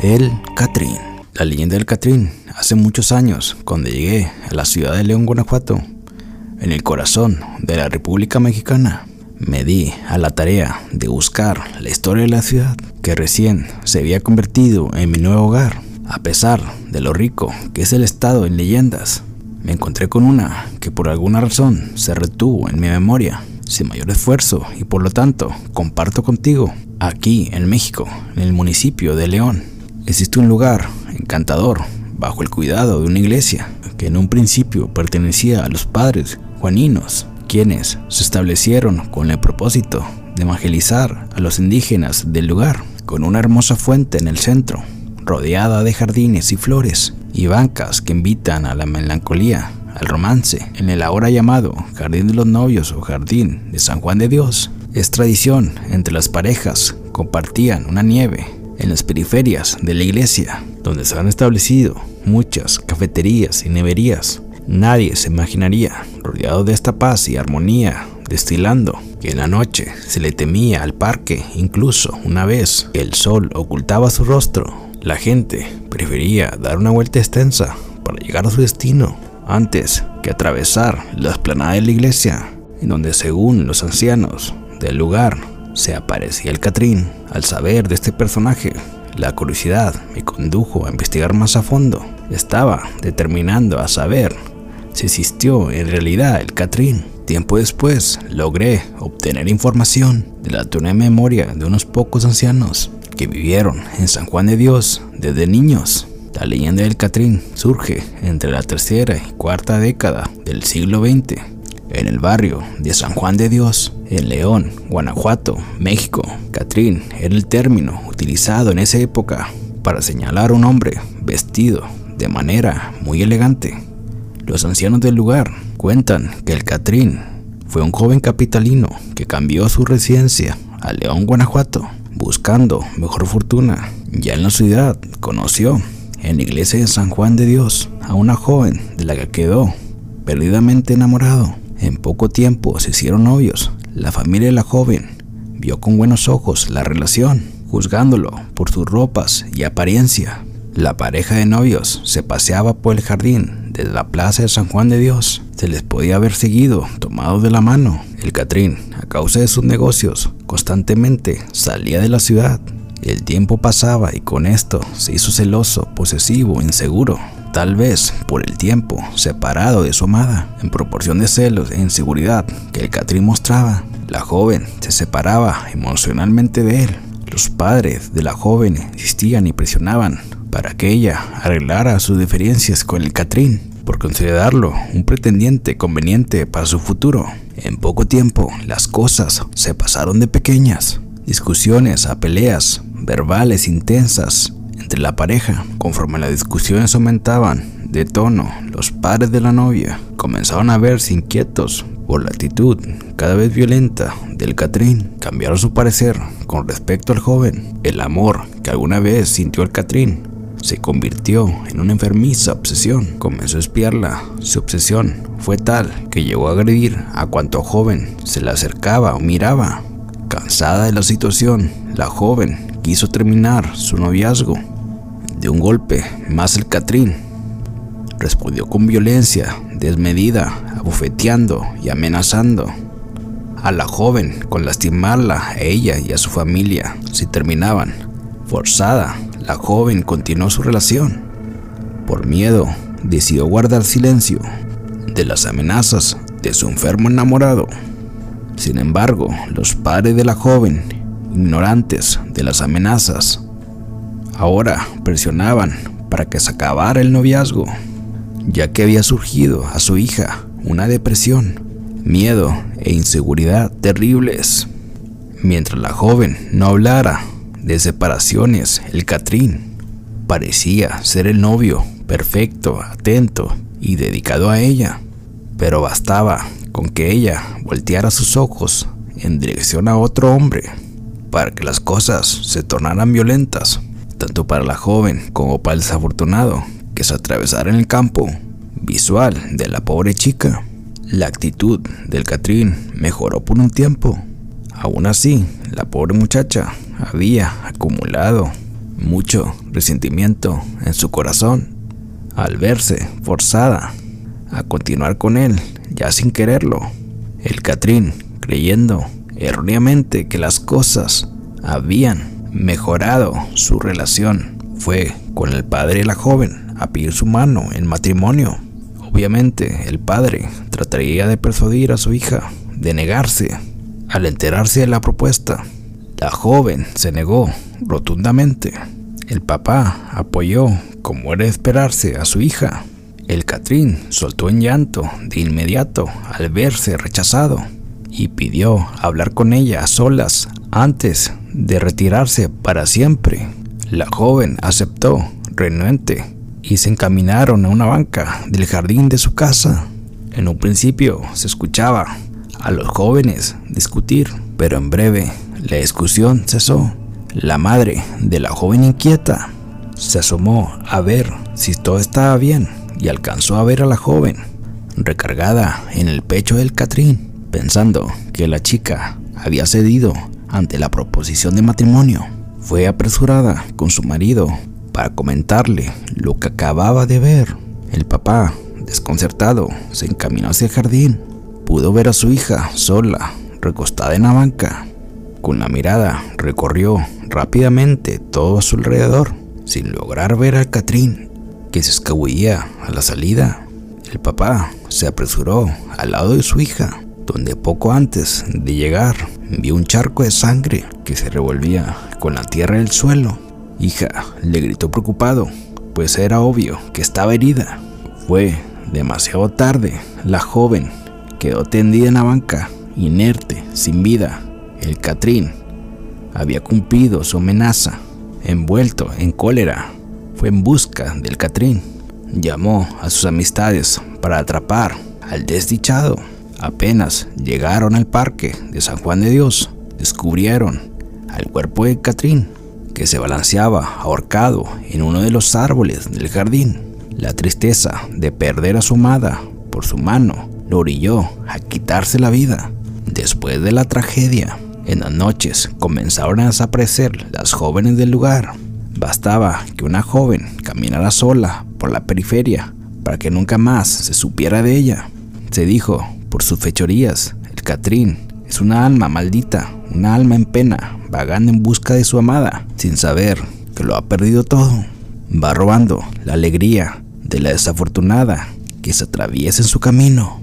El Catrín. La leyenda del Catrín. Hace muchos años, cuando llegué a la ciudad de León, Guanajuato, en el corazón de la República Mexicana, me di a la tarea de buscar la historia de la ciudad que recién se había convertido en mi nuevo hogar. A pesar de lo rico que es el estado en leyendas, me encontré con una que por alguna razón se retuvo en mi memoria sin mayor esfuerzo y por lo tanto comparto contigo. Aquí en México, en el municipio de León, existe un lugar encantador bajo el cuidado de una iglesia que en un principio pertenecía a los padres juaninos, quienes se establecieron con el propósito de evangelizar a los indígenas del lugar, con una hermosa fuente en el centro, rodeada de jardines y flores y bancas que invitan a la melancolía, al romance, en el ahora llamado Jardín de los Novios o Jardín de San Juan de Dios. Es tradición entre las parejas compartían una nieve en las periferias de la iglesia, donde se han establecido muchas cafeterías y neverías. Nadie se imaginaría, rodeado de esta paz y armonía, destilando, que en la noche se le temía al parque, incluso una vez que el sol ocultaba su rostro. La gente prefería dar una vuelta extensa para llegar a su destino antes que atravesar la esplanada de la iglesia, en donde según los ancianos del lugar se aparecía el Catrín. Al saber de este personaje, la curiosidad me condujo a investigar más a fondo. Estaba determinando a saber si existió en realidad el Catrín. Tiempo después logré obtener información de la tuna memoria de unos pocos ancianos que vivieron en San Juan de Dios desde niños. La leyenda del Catrín surge entre la tercera y cuarta década del siglo XX en el barrio de San Juan de Dios, en León, Guanajuato, México. Catrín era el término utilizado en esa época para señalar a un hombre vestido de manera muy elegante. Los ancianos del lugar cuentan que el Catrín fue un joven capitalino que cambió su residencia a León, Guanajuato, buscando mejor fortuna. Ya en la ciudad conoció en la iglesia de San Juan de Dios a una joven de la que quedó perdidamente enamorado. En poco tiempo se hicieron novios. La familia de la joven vio con buenos ojos la relación, juzgándolo por sus ropas y apariencia. La pareja de novios se paseaba por el jardín desde la plaza de San Juan de Dios. Se les podía haber seguido, tomado de la mano. El Catrín, a causa de sus negocios, constantemente salía de la ciudad. El tiempo pasaba y con esto se hizo celoso, posesivo, inseguro tal vez por el tiempo separado de su amada, en proporción de celos e inseguridad que el Catrín mostraba. La joven se separaba emocionalmente de él. Los padres de la joven insistían y presionaban para que ella arreglara sus diferencias con el Catrín por considerarlo un pretendiente conveniente para su futuro. En poco tiempo las cosas se pasaron de pequeñas, discusiones a peleas verbales intensas entre la pareja. Conforme las discusiones aumentaban de tono, los padres de la novia comenzaron a verse inquietos por la actitud cada vez violenta del Catrín. Cambiaron su parecer con respecto al joven. El amor que alguna vez sintió el Catrín se convirtió en una enfermiza obsesión. Comenzó a espiarla. Su obsesión fue tal que llegó a agredir a cuanto joven se le acercaba o miraba. Cansada de la situación, la joven quiso terminar su noviazgo de un golpe, más el Catrín respondió con violencia desmedida, abofeteando y amenazando a la joven con lastimarla a ella y a su familia si terminaban. Forzada, la joven continuó su relación. Por miedo, decidió guardar silencio de las amenazas de su enfermo enamorado. Sin embargo, los padres de la joven, ignorantes de las amenazas, ahora presionaban para que se acabara el noviazgo, ya que había surgido a su hija una depresión, miedo e inseguridad terribles. Mientras la joven no hablara de separaciones, el Catrín parecía ser el novio perfecto, atento y dedicado a ella, pero bastaba con que ella volteara sus ojos en dirección a otro hombre para que las cosas se tornaran violentas tanto para la joven como para el desafortunado que se atravesara en el campo visual de la pobre chica. La actitud del Catrín mejoró por un tiempo. Aún así, la pobre muchacha había acumulado mucho resentimiento en su corazón al verse forzada a continuar con él ya sin quererlo. El Catrín, creyendo erróneamente que las cosas habían mejorado su relación, fue con el padre de la joven a pedir su mano en matrimonio. Obviamente, el padre trataría de persuadir a su hija de negarse. Al enterarse de la propuesta, la joven se negó rotundamente. El papá apoyó, como era de esperarse, a su hija. El Catrín soltó en llanto de inmediato al verse rechazado y pidió hablar con ella a solas antes de retirarse para siempre. La joven aceptó, renuente, y se encaminaron a una banca del jardín de su casa. En un principio se escuchaba a los jóvenes discutir, pero en breve la discusión cesó. La madre de la joven inquieta se asomó a ver si todo estaba bien y alcanzó a ver a la joven recargada en el pecho del Catrín, pensando que la chica había cedido ante la proposición de matrimonio. Fue apresurada con su marido para comentarle lo que acababa de ver. El papá, desconcertado, se encaminó hacia el jardín. Pudo ver a su hija sola, recostada en la banca. Con la mirada recorrió rápidamente todo a su alrededor, sin lograr ver al Catrín, que se escabullía a la salida. El papá se apresuró al lado de su hija, donde poco antes de llegar vio un charco de sangre que se revolvía con la tierra del suelo. Hija, le gritó preocupado, pues era obvio que estaba herida. Fue demasiado tarde. La joven quedó tendida en la banca, inerte, sin vida. El Catrín había cumplido su amenaza. Envuelto en cólera, fue en busca del Catrín. Llamó a sus amistades para atrapar al desdichado. Apenas llegaron al parque de San Juan de Dios, descubrieron al cuerpo de Catrín, que se balanceaba ahorcado en uno de los árboles del jardín. La tristeza de perder a su amada por su mano lo orilló a quitarse la vida. Después de la tragedia, en las noches comenzaron a desaparecer las jóvenes del lugar. Bastaba que una joven caminara sola por la periferia para que nunca más se supiera de ella. Se dijo, por sus fechorías, el Catrín es una alma maldita, una alma en pena, vagando en busca de su amada, sin saber que lo ha perdido todo. Va robando la alegría de la desafortunada que se atraviesa en su camino.